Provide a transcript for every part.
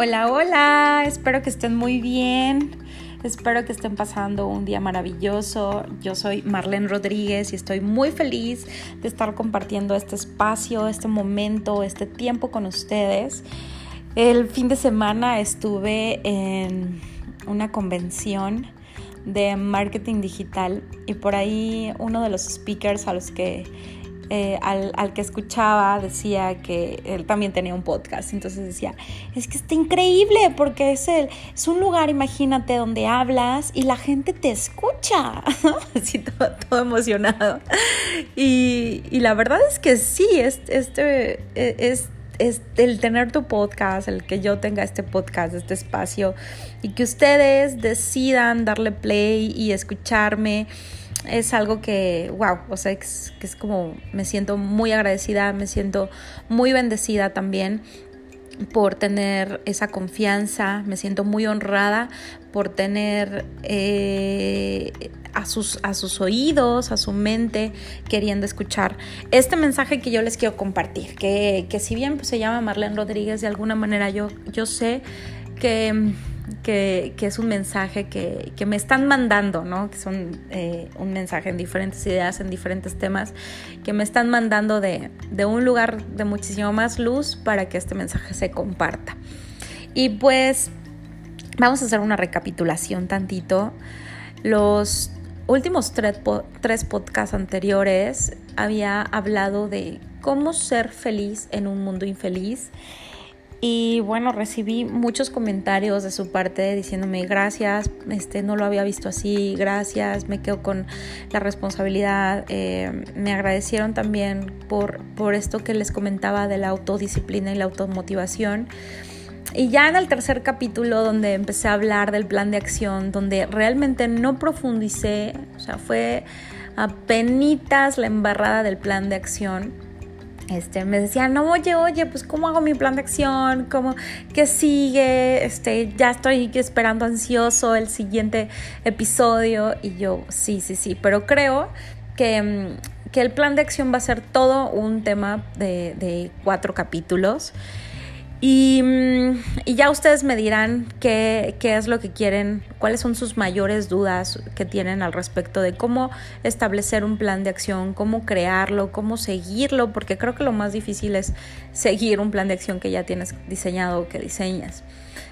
Hola, hola, espero que estén muy bien. Espero que estén pasando un día maravilloso. Yo soy Marlene Rodríguez y estoy muy feliz de estar compartiendo este espacio, este momento, este tiempo con ustedes. El fin de semana estuve en una convención de marketing digital y por ahí uno de los speakers a los que eh, al, que escuchaba decía que él también tenía un podcast. Entonces decía, es que está increíble porque es, el, es un lugar, imagínate, donde hablas y la gente te escucha. Así todo, emocionado. Y, la verdad es que sí, es, este, e, es, es el tener tu podcast, el que yo tenga este podcast, este espacio y que ustedes decidan darle play y escucharme es algo que, wow, o sea, es, que es como, me siento muy agradecida, me siento muy bendecida también por tener esa confianza, me siento muy honrada por tener eh, a, sus, a sus oídos, a su mente, queriendo escuchar este mensaje que yo les quiero compartir, que, que si bien pues, se llama Marlene Rodríguez, de alguna manera yo, yo sé que que, es un mensaje que, me están mandando, ¿no? Que son eh, un mensaje en diferentes ideas, en diferentes temas, que me están mandando de, un lugar de muchísimo más luz para que este mensaje se comparta. Y pues vamos a hacer una recapitulación tantito. Los últimos tres, tres podcasts anteriores había hablado de cómo ser feliz en un mundo infeliz y bueno, recibí muchos comentarios de su parte diciéndome gracias, este no lo había visto así, gracias, me quedo con la responsabilidad. Eh, me agradecieron también por, por esto que les comentaba de la autodisciplina y la automotivación. Y ya en el tercer capítulo donde empecé a hablar del plan de acción, donde realmente no profundicé, o sea, fue apenas la embarrada del plan de acción este, me decían, no, oye, oye, pues cómo hago mi plan de acción, cómo, qué sigue, este, ya estoy esperando ansioso el siguiente episodio y yo, sí, sí, sí, pero creo que, mm, que el plan de acción va a ser todo un tema de, de cuatro capítulos. Mm, y, ya ustedes me dirán qué, qué, es lo que quieren, cuáles son sus mayores dudas que tienen al respecto de cómo establecer un plan de acción, cómo crearlo, cómo seguirlo, porque creo que lo más difícil es seguir un plan de acción que ya tienes diseñado o que diseñas.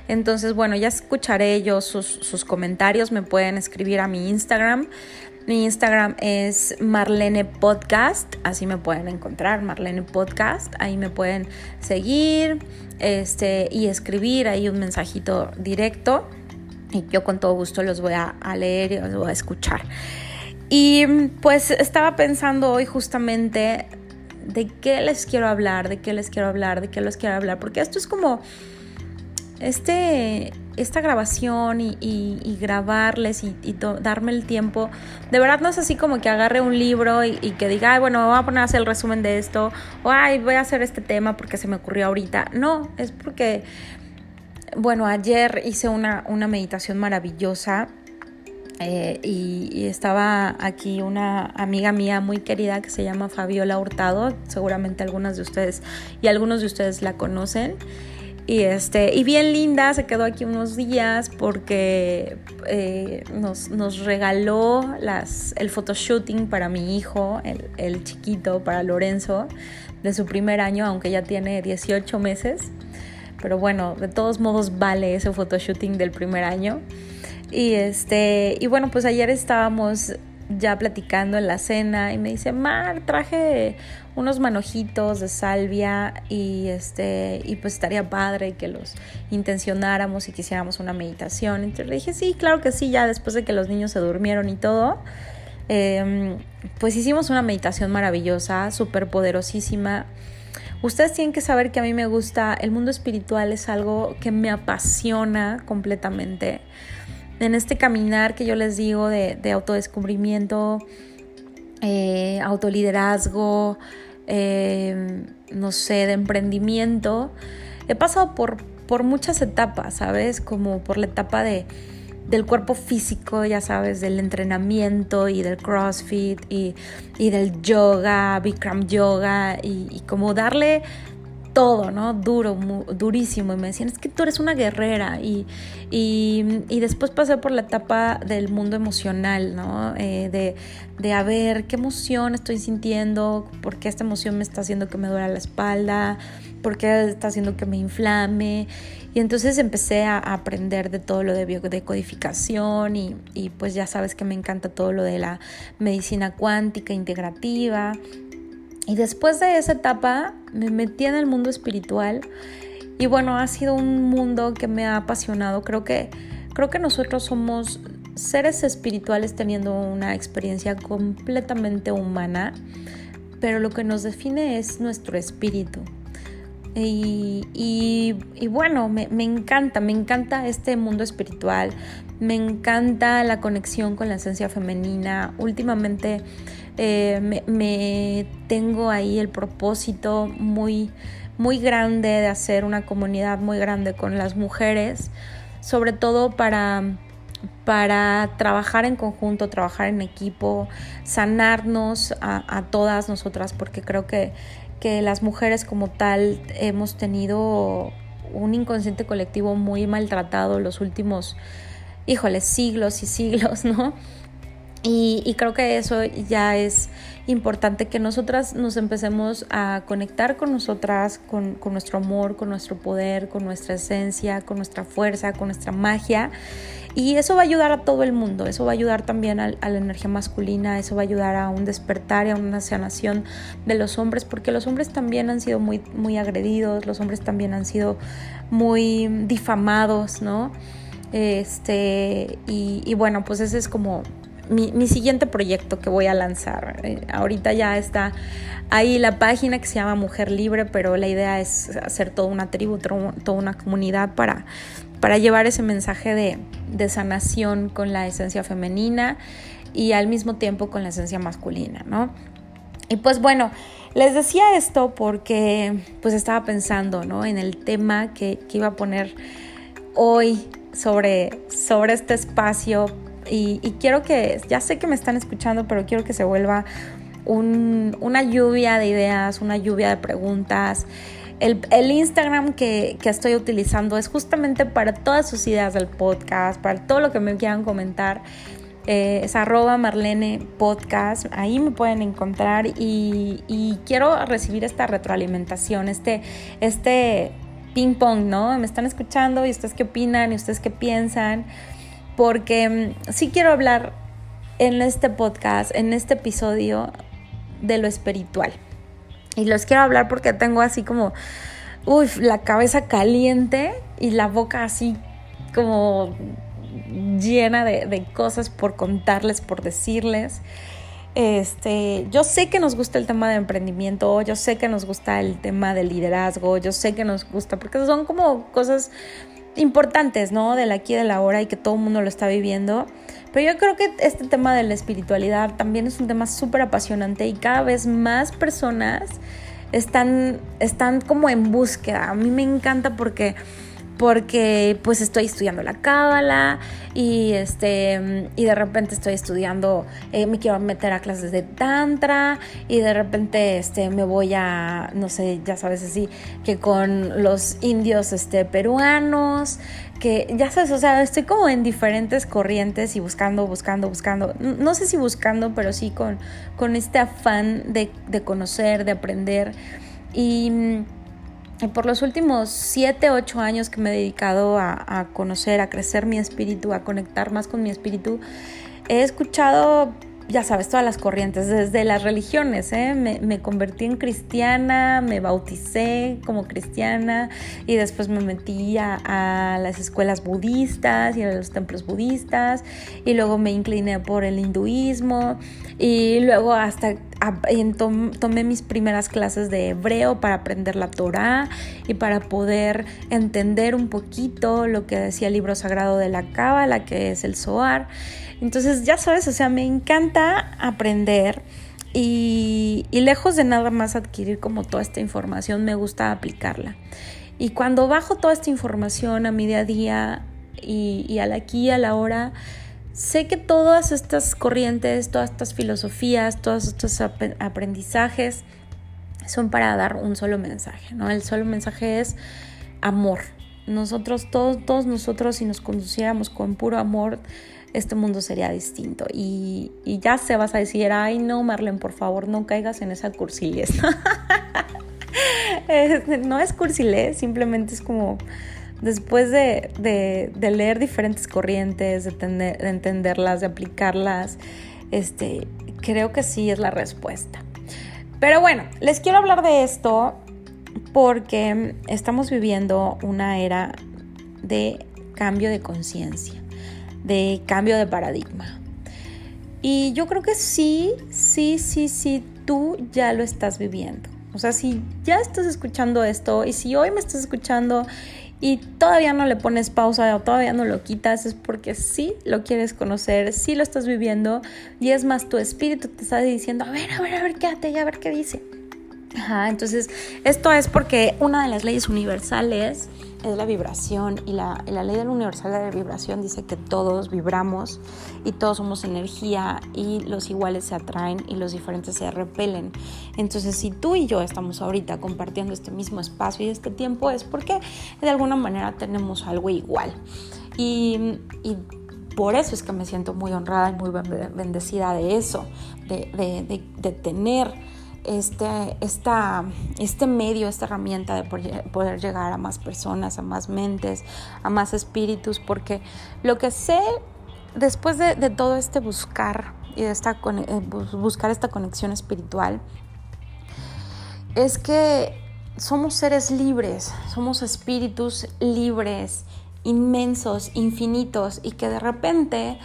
Entonces, bueno, ya escucharé yo sus, sus comentarios, me pueden escribir a mi Instagram. Mi Instagram es Marlene Podcast, así me pueden encontrar, Marlene Podcast, ahí me pueden seguir este, y escribir ahí un mensajito directo y yo con todo gusto los voy a, leer y los voy a escuchar. Y pues estaba pensando hoy justamente de qué les quiero hablar, de qué les quiero hablar, de qué les quiero hablar, porque esto es como este, esta grabación y, grabarles y, darme el tiempo, de verdad no es así como que agarre un libro y, que diga, Ay, bueno, voy a poner a hacer el resumen de esto, o ay, voy a hacer este tema porque se me ocurrió ahorita. No, es porque, bueno, ayer hice una, una meditación maravillosa. Eh, y, estaba aquí una amiga mía muy querida que se llama Fabiola Hurtado, seguramente algunas de ustedes y algunos de ustedes la conocen. Y, este, y bien linda, se quedó aquí unos días porque eh, nos, regaló las, el photoshooting para mi hijo, el, chiquito, para Lorenzo, de su primer año, aunque ya tiene 18 meses. Pero bueno, de todos modos vale ese photoshooting del primer año. Y, este, y bueno, pues ayer estábamos ya platicando en la cena y me dice, Mar, traje unos manojitos de salvia y este y pues estaría padre que los intencionáramos y quisiéramos una meditación. Entonces le dije, sí, claro que sí, ya después de que los niños se durmieron y todo. Em, pues hicimos una meditación maravillosa, súper poderosísima. Ustedes tienen que saber que a mí me gusta, el mundo espiritual es algo que me apasiona completamente en este caminar que yo les digo de, autodescubrimiento, eh, autoliderazgo, eh, no sé, de emprendimiento, he pasado por, por muchas etapas, ¿sabes? Como por la etapa de, del cuerpo físico, ya sabes, del entrenamiento y del CrossFit y, del yoga, Bikram yoga y, y como darle todo, ¿no? Duro, durísimo. Y me decían, es que tú eres una guerrera. Y, y, después pasé por la etapa del mundo emocional, ¿no? Eh, de, de a ver qué emoción estoy sintiendo, por qué esta emoción me está haciendo que me duela la espalda, por qué está haciendo que me inflame. Y entonces empecé a aprender de todo lo de biodecodificación y, y pues ya sabes que me encanta todo lo de la medicina cuántica integrativa. Y después de esa etapa me metí en el mundo espiritual y bueno, ha sido un mundo que me ha apasionado. Creo que, creo que nosotros somos seres espirituales teniendo una experiencia completamente humana, pero lo que nos define es nuestro espíritu. Y, y, bueno, me, me, encanta, me encanta este mundo espiritual, me encanta la conexión con la esencia femenina. Últimamente eh, me, tengo ahí el propósito muy, muy grande de hacer una comunidad muy grande con las mujeres, sobre todo para, para trabajar en conjunto, trabajar en equipo, sanarnos a, todas nosotras, porque creo que, que las mujeres como tal hemos tenido un inconsciente colectivo muy maltratado los últimos, híjole, siglos y siglos, ¿no? Y, creo que eso ya es importante, que nosotras nos empecemos a conectar con nosotras, con, nuestro amor, con nuestro poder, con nuestra esencia, con nuestra fuerza, con nuestra magia. Y eso va a ayudar a todo el mundo, eso va a ayudar también a, la energía masculina, eso va a ayudar a un despertar y a una sanación de los hombres, porque los hombres también han sido muy, muy agredidos, los hombres también han sido muy difamados, ¿no? Este, y, y bueno, pues ese es como mi, siguiente proyecto que voy a lanzar. Eh, ahorita ya está ahí la página que se llama Mujer Libre, pero la idea es hacer toda una tribu, toda una comunidad para, para llevar ese mensaje de, de sanación con la esencia femenina y al mismo tiempo con la esencia masculina, ¿no? Y pues bueno, les decía esto porque pues estaba pensando, ¿no? En el tema que, que iba a poner hoy sobre, sobre este espacio y, quiero que, ya sé que me están escuchando, pero quiero que se vuelva una lluvia de ideas, una lluvia de preguntas. El, Instagram que, estoy utilizando es justamente para todas sus ideas del podcast, para todo lo que me quieran comentar. Eh, es arroba Marlene Podcast, ahí me pueden encontrar y, y, quiero recibir esta retroalimentación, este, este ping pong, ¿no? Me están escuchando y ustedes qué opinan y ustedes qué piensan porque mm, sí quiero hablar en este podcast, en este episodio, de lo espiritual. Y los quiero hablar porque tengo así como, uy, la cabeza caliente y la boca así como llena de, cosas por contarles, por decirles. Este, yo sé que nos gusta el tema de emprendimiento, yo sé que nos gusta el tema del liderazgo, yo sé que nos gusta, porque son como cosas importantes, ¿no? Del aquí y de la hora y que todo el mundo lo está viviendo. Pero yo creo que este tema de la espiritualidad también es un tema súper apasionante y cada vez más personas están, están como en búsqueda. A mí me encanta porque porque pues estoy estudiando la cábala y este y de repente estoy estudiando eh, me quiero meter a clases de tantra y de repente este me voy a no sé ya sabes así que con los indios este peruanos que ya sabes o sea estoy como en diferentes corrientes y buscando buscando buscando no sé si buscando pero sí con con este afán de, de conocer de aprender y y por los últimos 7, 8 años que me he dedicado a, conocer, a crecer mi espíritu, a conectar más con mi espíritu, he escuchado ya sabes, todas las corrientes, desde las religiones, ¿eh? me, convertí en cristiana, me bauticé como cristiana y después me metí a, las escuelas budistas y a los templos budistas y luego me incliné por el hinduismo y luego hasta tomé mis primeras clases de hebreo para aprender la Torah y para poder entender un poquito lo que decía el libro sagrado de la Cábala, que es el Zohar. Entonces, ya sabes, o sea, me encanta aprender y, lejos de nada más adquirir como toda esta información, me gusta aplicarla. Y cuando bajo toda esta información a mi día a día y, y al aquí y a la hora, sé que todas estas corrientes, todas estas filosofías, todos estos aprendizajes son para dar un solo mensaje, ¿no? El solo mensaje es amor. Nosotros, todos, todos nosotros, si nos conduciéramos con puro amor, este mundo sería distinto. Y, ya se vas a decir, ay no, Marlene, por favor, no caigas en esa cursiles. no es cursiles, simplemente es como después de, leer diferentes corrientes, de, de, entenderlas, de aplicarlas, este, creo que sí es la respuesta. Pero bueno, les quiero hablar de esto porque estamos viviendo una era de cambio de conciencia, de cambio de paradigma. Y yo creo que sí, sí, sí, sí, tú ya lo estás viviendo. O sea, si ya estás escuchando esto y si hoy me estás escuchando y todavía no le pones pausa o todavía no lo quitas, es porque sí lo quieres conocer, sí lo estás viviendo y es más, tu espíritu te está diciendo, a ver, a ver, a ver, quédate y a ver qué dice. Ajá, entonces esto es porque una de las leyes universales es la vibración y la, la ley del universal de la vibración dice que todos vibramos y todos somos energía y los iguales se atraen y los diferentes se repelen. Entonces si tú y yo estamos ahorita compartiendo este mismo espacio y este tiempo es porque de alguna manera tenemos algo igual. Y, y por eso es que me siento muy honrada y muy bendecida de eso, de, de, de tener este, esta, este medio, esta herramienta de poder llegar a más personas, a más mentes, a más espíritus, porque lo que sé después de, todo este buscar y de esta, eh, buscar esta conexión espiritual, es que somos seres libres, somos espíritus libres, inmensos, infinitos, y que de repente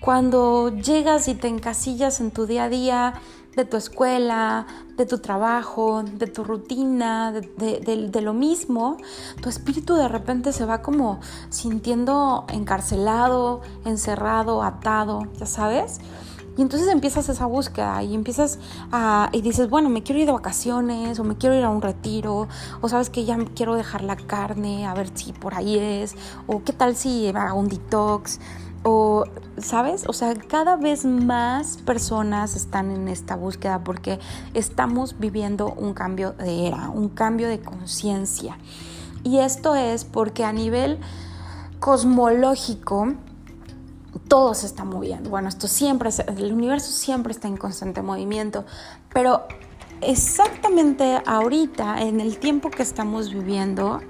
cuando llegas y te encasillas en tu día a día, de tu escuela, de tu trabajo, de tu rutina, de, lo mismo, tu espíritu de repente se va como sintiendo encarcelado, encerrado, atado, ya sabes. Y entonces empiezas esa búsqueda y empiezas a, y dices, bueno, me quiero ir de vacaciones o me quiero ir a un retiro o sabes que ya quiero dejar la carne, a ver si por ahí es, o qué tal si hago un detox o, ¿sabes? O sea, cada vez más personas están en esta búsqueda porque estamos viviendo un cambio de era, un cambio de conciencia. Y esto es porque a nivel cosmológico, todo se está moviendo. Bueno, esto siempre, el universo siempre está en constante movimiento, pero exactamente ahorita, en el tiempo que estamos viviendo,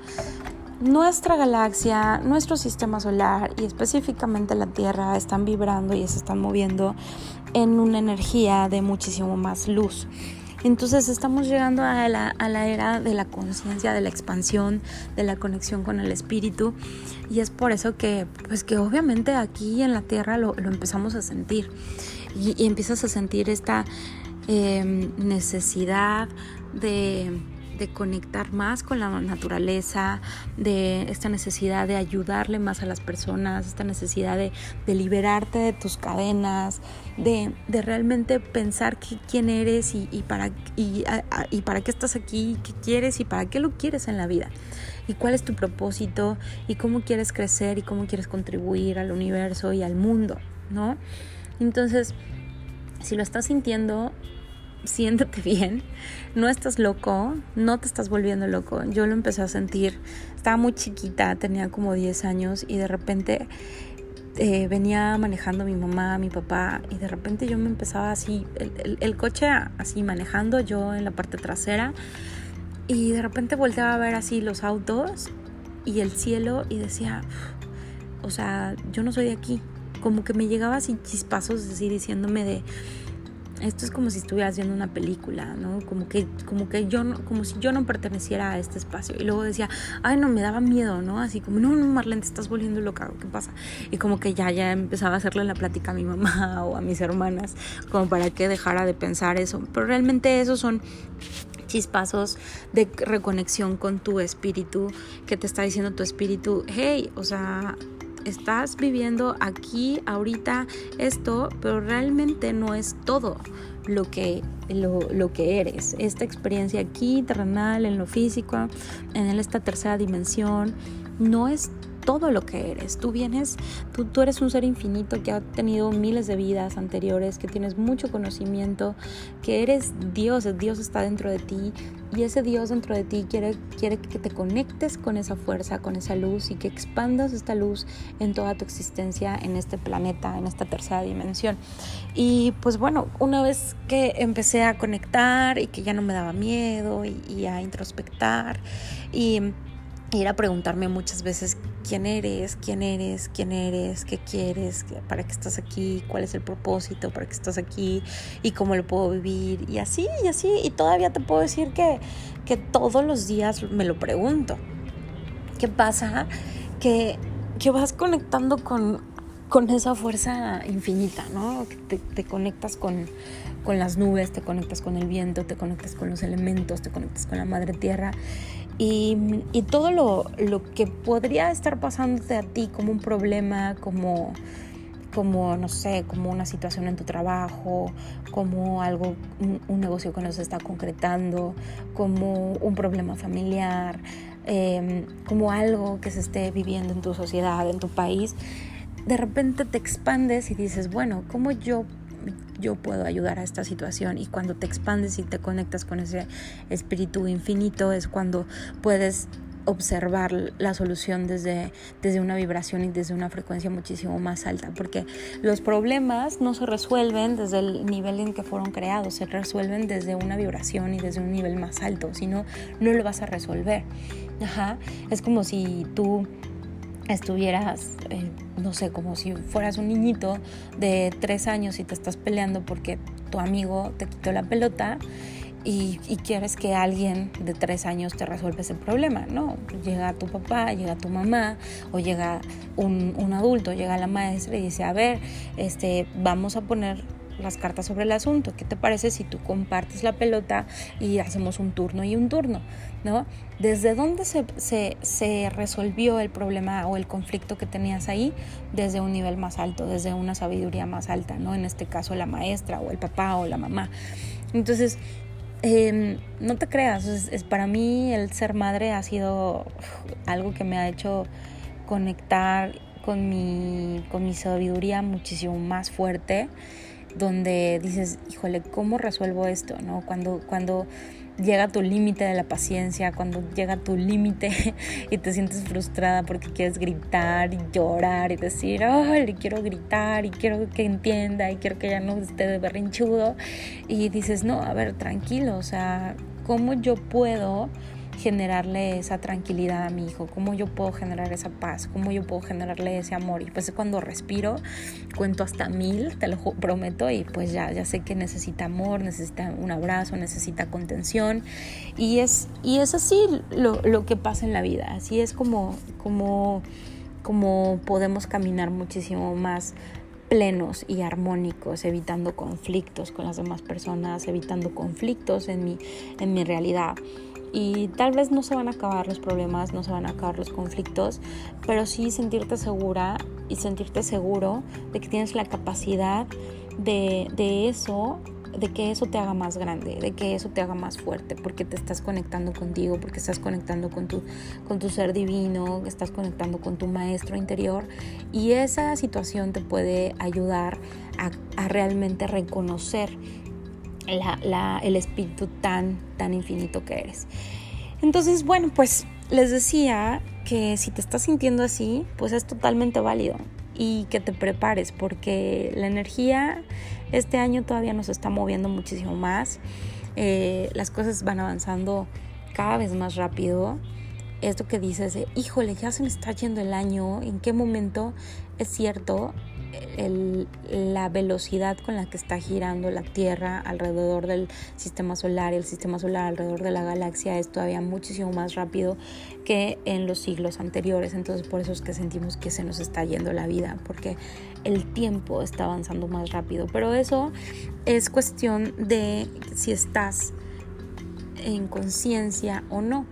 nuestra galaxia, nuestro sistema solar y específicamente la Tierra están vibrando y se están moviendo en una energía de muchísimo más luz. Entonces estamos llegando a la, era de la conciencia, de la expansión, de la conexión con el espíritu y es por eso que, pues que obviamente aquí en la Tierra lo, empezamos a sentir y, empiezas a sentir esta eh, necesidad de de conectar más con la naturaleza, de esta necesidad de ayudarle más a las personas, esta necesidad de, liberarte de tus cadenas, de, realmente pensar quién eres y, para, y, para qué estás aquí, qué quieres y para qué lo quieres en la vida. Y cuál es tu propósito y cómo quieres crecer y cómo quieres contribuir al universo y al mundo, ¿no? Entonces, si lo estás sintiendo, siéntate bien, no estás loco, no te estás volviendo loco. Yo lo empecé a sentir, estaba muy chiquita, tenía como 10 años y de repente eh, venía manejando mi mamá, mi papá y de repente yo me empezaba así, el, coche así manejando, yo en la parte trasera y de repente volteaba a ver así los autos y el cielo y decía, o sea, yo no soy de aquí. Como que me llegaba así chispazos así diciéndome de esto es como si estuvieras viendo una película, ¿no? Como que, como que yo, no, como si yo no perteneciera a este espacio. Y luego decía, ay, no, me daba miedo, ¿no? Así como, no, no, Marlene, te estás volviendo loca, ¿qué pasa? Y como que ya, ya empezaba a hacerle la plática a mi mamá o a mis hermanas, como para que dejara de pensar eso. Pero realmente esos son chispazos de reconexión con tu espíritu, que te está diciendo tu espíritu, hey, o sea, estás viviendo aquí, ahorita, esto, pero realmente no es todo lo que, lo, que eres. Esta experiencia aquí, terrenal, en lo físico, en esta tercera dimensión, no es todo lo que eres. Tú vienes, tú, tú eres un ser infinito que ha tenido miles de vidas anteriores, que tienes mucho conocimiento, que eres Dios, Dios está dentro de ti y ese Dios dentro de ti quiere, quiere que te conectes con esa fuerza, con esa luz y que expandas esta luz en toda tu existencia en este planeta, en esta tercera dimensión. Y pues bueno, una vez que empecé a conectar y que ya no me daba miedo y, y a introspectar y ir a preguntarme muchas veces quién eres, quién eres, quién eres, qué quieres, para qué estás aquí, cuál es el propósito, para qué estás aquí y cómo lo puedo vivir y así y así. Y todavía te puedo decir que, que todos los días me lo pregunto. ¿Qué pasa? Que, que vas conectando con, con esa fuerza infinita, ¿no? Te, te conectas con, con las nubes, te conectas con el viento, te conectas con los elementos, te conectas con la madre tierra y, todo lo, que podría estar pasándote a ti como un problema, como, como, no sé, como una situación en tu trabajo, como algo, un, negocio que no se está concretando, como un problema familiar, em, como algo que se esté viviendo en tu sociedad, en tu país, de repente te expandes y dices, bueno, ¿cómo yo yo puedo ayudar a esta situación y cuando te expandes y te conectas con ese espíritu infinito es cuando puedes observar la solución desde, desde una vibración y desde una frecuencia muchísimo más alta, porque los problemas no se resuelven desde el nivel en que fueron creados, se resuelven desde una vibración y desde un nivel más alto, si no, no lo vas a resolver. Ajá. Es como si tú estuvieras, eh, no sé, como si fueras un niñito de tres años y te estás peleando porque tu amigo te quitó la pelota y, quieres que alguien de tres años te resuelva ese problema, ¿no? Llega tu papá, llega tu mamá o llega un, un adulto, llega la maestra y dice, a ver, este, vamos a poner las cartas sobre el asunto. ¿Qué te parece si tú compartes la pelota y hacemos un turno y un turno? ¿no? ¿Desde dónde se, se, se, resolvió el problema o el conflicto que tenías ahí? Desde un nivel más alto, desde una sabiduría más alta, ¿no? En este caso la maestra o el papá o la mamá. Entonces, em, no te creas, es, para mí el ser madre ha sido algo que me ha hecho conectar con mi, con mi sabiduría muchísimo más fuerte donde dices, híjole, ¿cómo resuelvo esto? ¿No? Cuando, cuando llega tu límite de la paciencia, cuando llega tu límite y te sientes frustrada porque quieres gritar y llorar y decir, oh, le quiero gritar y quiero que entienda y quiero que ya no esté de berrinchudo. Y dices, no, a ver, tranquilo, o sea, ¿cómo yo puedo generarle esa tranquilidad a mi hijo, cómo yo puedo generar esa paz, cómo yo puedo generarle ese amor. Y pues cuando respiro, cuento hasta mil, te lo prometo, y pues ya, ya sé que necesita amor, necesita un abrazo, necesita contención. Y es, y es así lo, lo que pasa en la vida, así es como, como, como podemos caminar muchísimo más plenos y armónicos, evitando conflictos con las demás personas, evitando conflictos en mi, en mi realidad y tal vez no se van a acabar los problemas, no se van a acabar los conflictos, pero sí sentirte segura y sentirte seguro de que tienes la capacidad de, de eso de que eso te haga más grande, de que eso te haga más fuerte, porque te estás conectando contigo, porque estás conectando con tu, con tu ser divino, estás conectando con tu maestro interior y esa situación te puede ayudar a, a realmente reconocer el espíritu tan, tan infinito que eres. Entonces, bueno, pues les decía que si te estás sintiendo así, pues es totalmente válido y que te prepares porque la energía este año todavía nos está moviendo muchísimo más. Eh, las cosas van avanzando cada vez más rápido. Esto que dices de, híjole, ya se me está yendo el año, ¿en qué momento? Es cierto, la velocidad con la que está girando la Tierra alrededor del sistema solar y el sistema solar alrededor de la galaxia es todavía muchísimo más rápido que en los siglos anteriores. Entonces por eso es que sentimos que se nos está yendo la vida, porque el tiempo está avanzando más rápido. Pero eso es cuestión de si estás en conciencia o no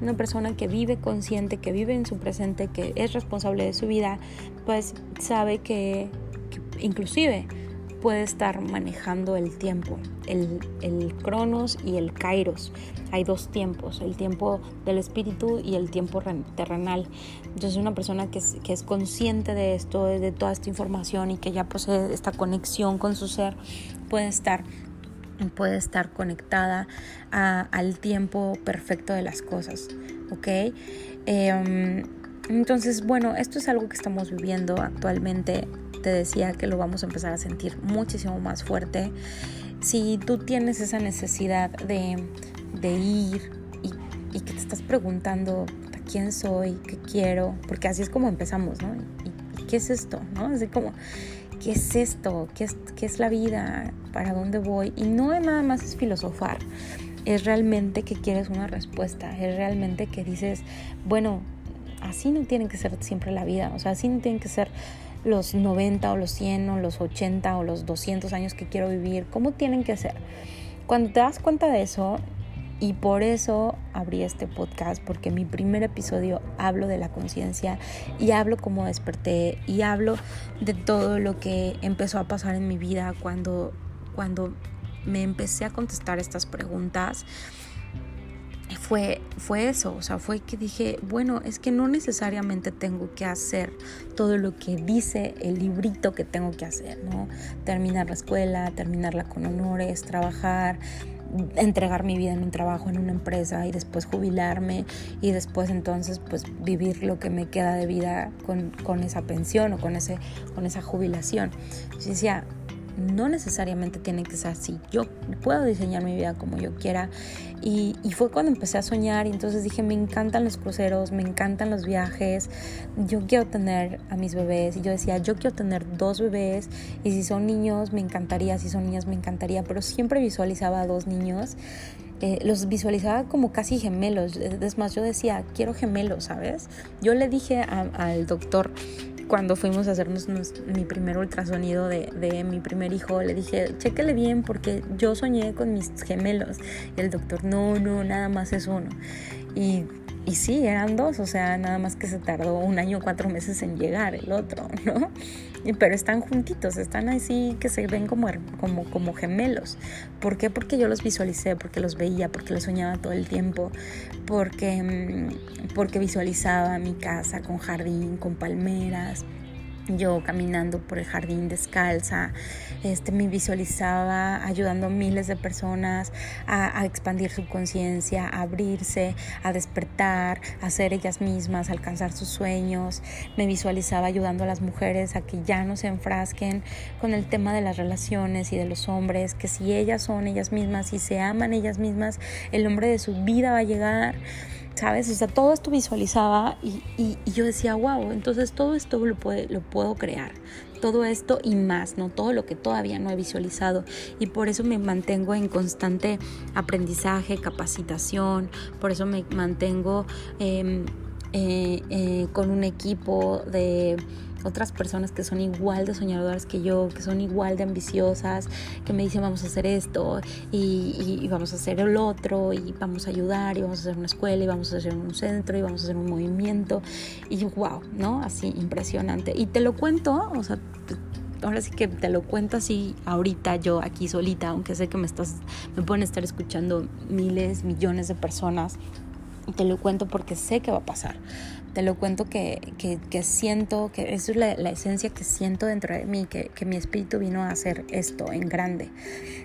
una persona que vive consciente, que vive en su presente, que es responsable de su vida, pues sabe que, inclusive puede estar manejando el tiempo. el, el cronos y el kairos. Hay dos tiempos, el tiempo del espíritu y el tiempo terrenal. Entonces una persona que es, que es consciente de esto, de toda esta información y que ya posee esta conexión con su ser, puede estar puede estar conectada al tiempo perfecto de las cosas, ¿ok? Em, entonces, bueno, esto es algo que estamos viviendo actualmente. Te decía que lo vamos a empezar a sentir muchísimo más fuerte. Si tú tienes esa necesidad de, ir y, que te estás preguntando quién soy, qué quiero, porque así es como empezamos, ¿no? ¿Y, qué es esto? ¿No? Así como, ¿qué es esto? ¿Qué es, ¿Qué es la vida? ¿Para dónde voy? Y no nada más es filosofar, es realmente que quieres una respuesta, es realmente que dices, bueno, así no tiene que ser siempre la vida, o sea, así no tienen que ser los 90 o los 100 o los 80 o los 200 años que quiero vivir, ¿cómo tienen que ser? Cuando te das cuenta de eso, y por eso abrí este podcast, porque mi primer episodio hablo de la conciencia y hablo cómo desperté y hablo de todo lo que empezó a pasar en mi vida cuando, cuando me empecé a contestar estas preguntas fue, fue eso, o sea, fue que dije, bueno, es que no necesariamente tengo que hacer todo lo que dice el librito que tengo que hacer, ¿no? Terminar la escuela, terminarla con honores, trabajar, entregar mi vida en un trabajo, en una empresa y después jubilarme y después entonces pues vivir lo que me queda de vida con, con esa pensión o con, ese, con esa jubilación. Yo decía, no necesariamente tiene que ser así. Yo puedo diseñar mi vida como yo quiera. Y, fue cuando empecé a soñar y entonces dije, me encantan los cruceros, me encantan los viajes, yo quiero tener a mis bebés. Y yo decía, yo quiero tener dos bebés y si son niños me encantaría, si son niñas me encantaría, pero siempre visualizaba a dos niños. Eh, los visualizaba como casi gemelos. Es más, yo decía, quiero gemelos, ¿sabes? Yo le dije al doctor, cuando fuimos a hacernos mi primer ultrasonido de, de, mi primer hijo, le dije, chéquele bien porque yo soñé con mis gemelos. Y el doctor, no, no, nada más es uno. Y y sí, eran dos, o sea, nada más que se tardó un año, cuatro meses en llegar el otro, ¿no? pero están juntitos, están así que se ven como, como, como gemelos. ¿Por qué? Porque yo los visualicé, porque los veía, porque los soñaba todo el tiempo, porque, mm, porque visualizaba mi casa con jardín, con palmeras, yo caminando por el jardín descalza, este, me visualizaba ayudando a miles de personas a, expandir su conciencia, a abrirse, a despertar, a ser ellas mismas, a alcanzar sus sueños. Me visualizaba ayudando a las mujeres a que ya no se enfrasquen con el tema de las relaciones y de los hombres, que si ellas son ellas mismas y se aman ellas mismas, el hombre de su vida va a llegar. ¿Sabes? O sea, todo esto visualizaba y, yo decía, wow, entonces todo esto lo, lo puedo crear, todo esto y más, ¿no? Todo lo que todavía no he visualizado y por eso me mantengo en constante aprendizaje, capacitación, por eso me mantengo em, eh, eh, con un equipo de otras personas que son igual de soñadoras que yo, que son igual de ambiciosas, que me dicen vamos a hacer esto y, vamos a hacer el otro y vamos a ayudar y vamos a hacer una escuela y vamos a hacer un centro y vamos a hacer un movimiento y wow, ¿no? Así impresionante. Y te lo cuento, o sea, ahora sí que te lo cuento así ahorita yo aquí solita, aunque sé que me estás, me pueden estar escuchando miles, millones de personas. Te lo cuento porque sé que va a pasar te lo cuento que, que, siento, que eso es la, esencia que siento dentro de mí, que, que mi espíritu vino a hacer esto en grande.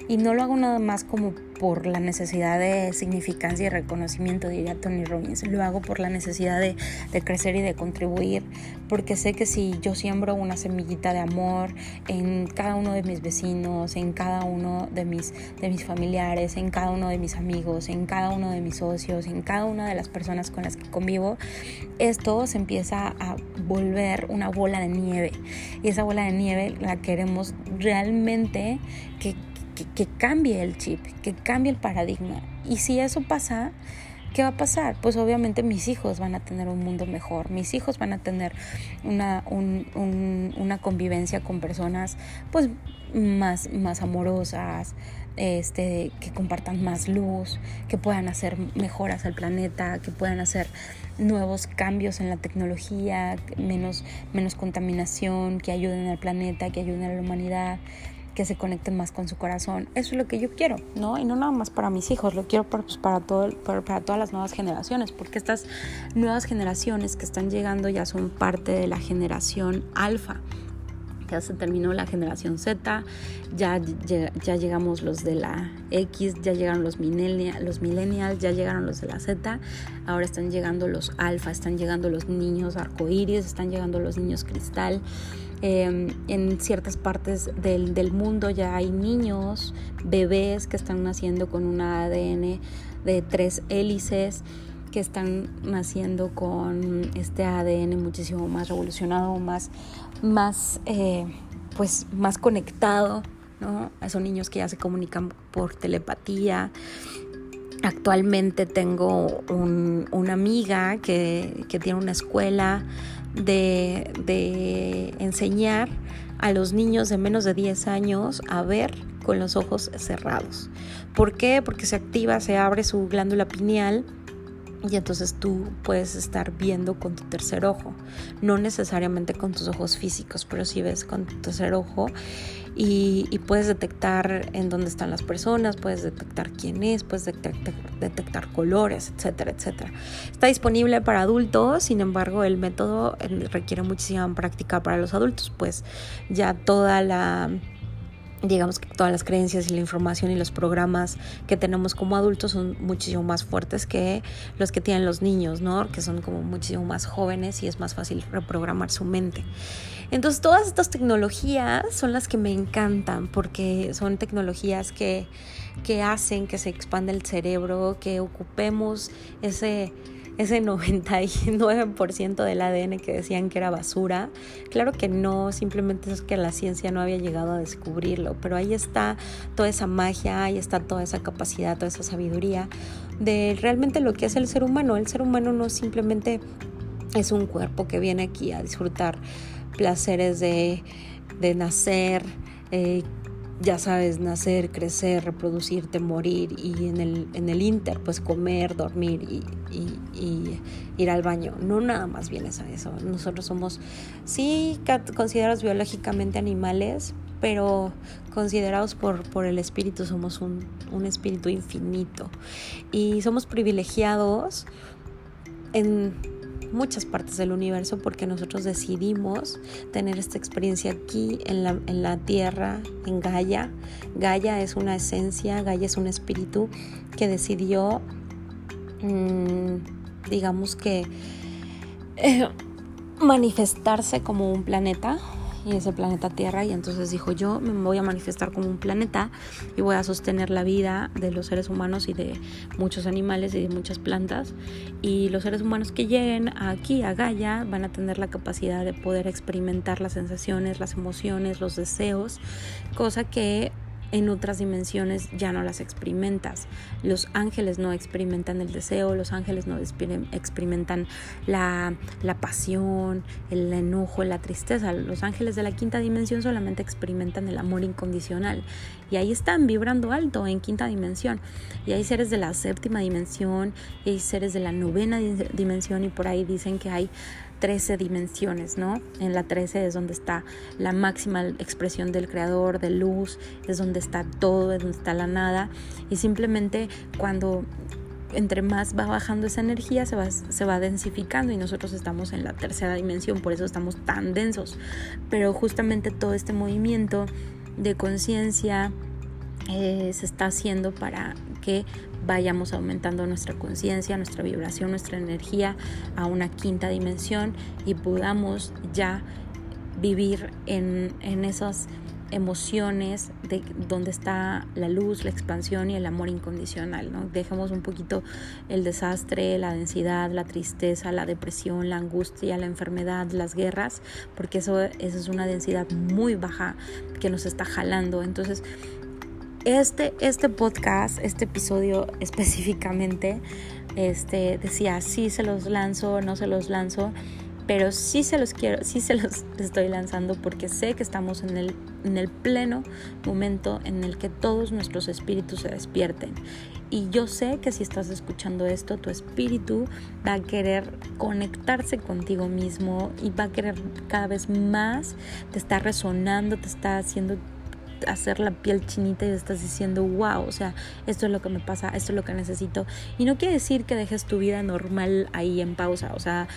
Y no lo hago nada más como por la necesidad de significancia y reconocimiento, diría Tony Robbins. Lo hago por la necesidad de, de, crecer y de contribuir, porque sé que si yo siembro una semillita de amor en cada uno de mis vecinos, en cada uno de mis, de mis familiares, en cada uno de mis amigos, en cada uno de mis socios, en cada una de las personas con las que convivo, esto se empieza a volver una bola de nieve. Y esa bola de nieve la queremos realmente que que, cambie el chip, que cambie el paradigma. Y si eso pasa, ¿qué va a pasar? Pues obviamente mis hijos van a tener un mundo mejor, mis hijos van a tener una, una convivencia con personas pues más, más amorosas, este, que compartan más luz, que puedan hacer mejoras al planeta, que puedan hacer nuevos cambios en la tecnología, menos, menos contaminación, que ayuden al planeta, que ayuden a la humanidad que se conecten más con su corazón. Eso es lo que yo quiero, ¿no? Y no nada más para mis hijos, lo quiero para, pues, para, todas las nuevas generaciones, porque estas nuevas generaciones que están llegando ya son parte de la generación alfa ya se terminó la generación Z, ya, ya, llegamos los de la X, ya llegaron los, los millennials, ya llegaron los de la Z, ahora están llegando los alfa, están llegando los niños arcoíris, están llegando los niños cristal. Em, en ciertas partes del, del mundo ya hay niños, bebés que están naciendo con un ADN de tres hélices que están naciendo con este ADN muchísimo más revolucionado, más, más, eh, pues, más conectado, ¿no? Son niños que ya se comunican por telepatía. Actualmente tengo una amiga que, tiene una escuela de, de enseñar a los niños de menos de 10 años a ver con los ojos cerrados. ¿Por qué? Porque se activa, se abre su glándula pineal y entonces tú puedes estar viendo con tu tercer ojo, no necesariamente con tus ojos físicos, pero sí ves con tu tercer ojo y, puedes detectar en dónde están las personas, puedes detectar quién es, puedes detectar, detectar colores, etcétera, etcétera. Está disponible para adultos, sin embargo el método eh, requiere muchísima práctica para los adultos, pues ya toda la digamos que todas las creencias y la información y los programas que tenemos como adultos son muchísimo más fuertes que los que tienen los niños, ¿no? Que son como muchísimo más jóvenes y es más fácil reprogramar su mente. Entonces todas estas tecnologías son las que me encantan porque son tecnologías que, que hacen que se expanda el cerebro, que ocupemos ese ese 99% del ADN que decían que era basura. Claro que no, simplemente es que la ciencia no había llegado a descubrirlo, pero ahí está toda esa magia, ahí está toda esa capacidad, toda esa sabiduría de realmente lo que es el ser humano. El ser humano no simplemente es un cuerpo que viene aquí a disfrutar placeres de, de nacer, eh, ya sabes, nacer, crecer, reproducirte, morir y en el, en el inter, pues comer, dormir y, ir al baño. No nada más vienes a eso. Nosotros somos, sí, considerados biológicamente animales, pero considerados por, por el espíritu somos un, un espíritu infinito. Y somos privilegiados en muchas partes del universo porque nosotros decidimos tener esta experiencia aquí en la, en la tierra, en Gaia. Gaia es una esencia, Gaia es un espíritu que decidió, mm, digamos que, eh, manifestarse como un planeta y ese planeta Tierra y entonces dijo yo me voy a manifestar como un planeta y voy a sostener la vida de los seres humanos y de muchos animales y de muchas plantas. Y los seres humanos que lleguen aquí a Gaia van a tener la capacidad de poder experimentar las sensaciones, las emociones, los deseos, cosa que en otras dimensiones ya no las experimentas. Los ángeles no experimentan el deseo, los ángeles no experimentan la, la, pasión, el enojo, la tristeza. Los ángeles de la quinta dimensión solamente experimentan el amor incondicional. Y ahí están vibrando alto en quinta dimensión. Y hay seres de la séptima dimensión, y hay seres de la novena dimensión y por ahí dicen que hay 13 dimensiones, ¿no? En la 13 es donde está la máxima expresión del creador, de luz, es donde está todo, es donde está la nada. Y simplemente cuando entre más va bajando esa energía, se va, se va densificando y nosotros estamos en la tercera dimensión, por eso estamos tan densos. Pero justamente todo este movimiento de conciencia eh, se está haciendo para que vayamos aumentando nuestra conciencia, nuestra vibración, nuestra energía a una quinta dimensión y podamos ya vivir en, en esas emociones de donde está la luz, la expansión y el amor incondicional, ¿no? Dejemos un poquito el desastre, la densidad, la tristeza, la depresión, la angustia, la enfermedad, las guerras, porque eso, eso es una densidad muy baja que nos está jalando. Entonces, este, este podcast, este episodio específicamente, este, decía, sí se los lanzo, no se los lanzo, pero sí se los quiero, sí se los estoy lanzando porque sé que estamos en el, en el pleno momento en el que todos nuestros espíritus se despierten. Y yo sé que si estás escuchando esto, tu espíritu va a querer conectarse contigo mismo y va a querer cada vez más, te está resonando, te está haciendo hacer la piel chinita y estás diciendo, wow, o sea, esto es lo que me pasa, esto es lo que necesito. Y no quiere decir que dejes tu vida normal ahí en pausa, o sea,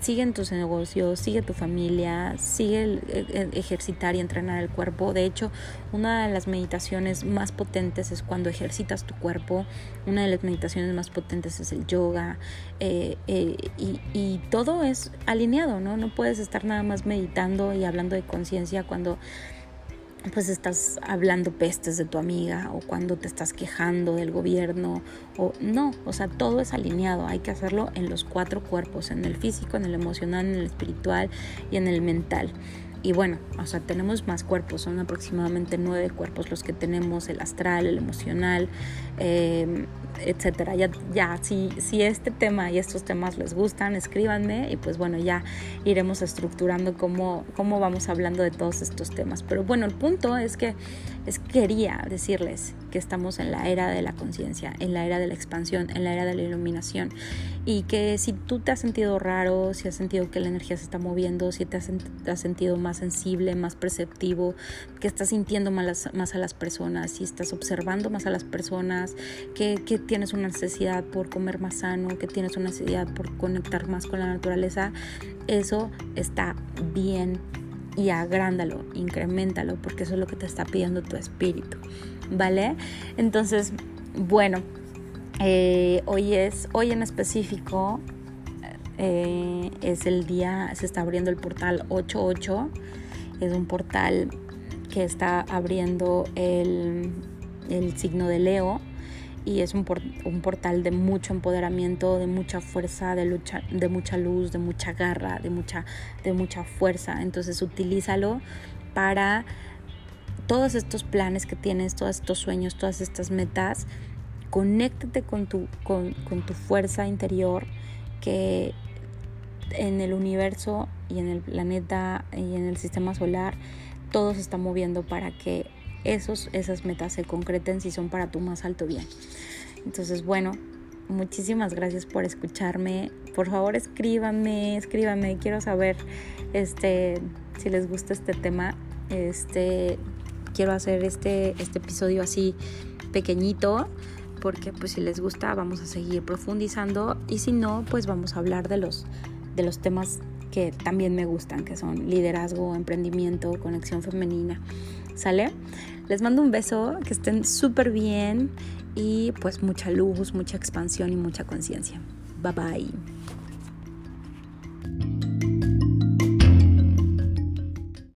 sigue en tus negocios, sigue tu familia, sigue ejercitar y entrenar el cuerpo. De hecho, una de las meditaciones más potentes es cuando ejercitas tu cuerpo. Una de las meditaciones más potentes es el yoga. Eh, eh, y, y todo es alineado, ¿no? No puedes estar nada más meditando y hablando de conciencia cuando pues estás hablando pestes de tu amiga o cuando te estás quejando del gobierno o no, o sea, todo es alineado, hay que hacerlo en los cuatro cuerpos, en el físico, en el emocional, en el espiritual y en el mental. Y bueno, o sea, tenemos más cuerpos, son aproximadamente nueve cuerpos los que tenemos, el astral, el emocional, eh, etcétera. Ya, ya si, si este tema y estos temas les gustan, escríbanme y pues bueno, ya iremos estructurando cómo, cómo vamos hablando de todos estos temas. Pero bueno, el punto es que es, quería decirles estamos en la era de la conciencia, en la era de la expansión, en la era de la iluminación. Y que si tú te has sentido raro, si has sentido que la energía se está moviendo, si te has, sentido más sensible, más perceptivo, que estás sintiendo más, a las personas, si estás observando más a las personas, que tienes una necesidad por comer más sano, que tienes una necesidad por conectar más con la naturaleza, eso está bien y agrándalo, incrementalo, porque eso es lo que te está pidiendo tu espíritu, ¿vale? Entonces, bueno, eh, hoy es, hoy en específico, eh, es el día, se está abriendo el portal 88, es un portal que está abriendo el, el signo de Leo y es un, un, portal de mucho empoderamiento, de mucha fuerza, de, lucha, de mucha luz, de mucha garra, de mucha, de mucha fuerza. Entonces utilízalo para todos estos planes que tienes, todos estos sueños, todas estas metas. Conéctate con tu, con, tu fuerza interior que en el universo y en el planeta y en el sistema solar todo se está moviendo para que esos, esas metas se concreten si son para tu más alto bien. Entonces, bueno, muchísimas gracias por escucharme. Por favor, escríbanme, escríbanme. Quiero saber este, si les gusta este tema. Este, quiero hacer este, este episodio así pequeñito porque pues si les gusta vamos a seguir profundizando y si no pues vamos a hablar de los de los temas que también me gustan que son liderazgo, emprendimiento, conexión femenina. ¿Sale? Les mando un beso, que estén súper bien y pues mucha luz, mucha expansión y mucha conciencia. Bye bye.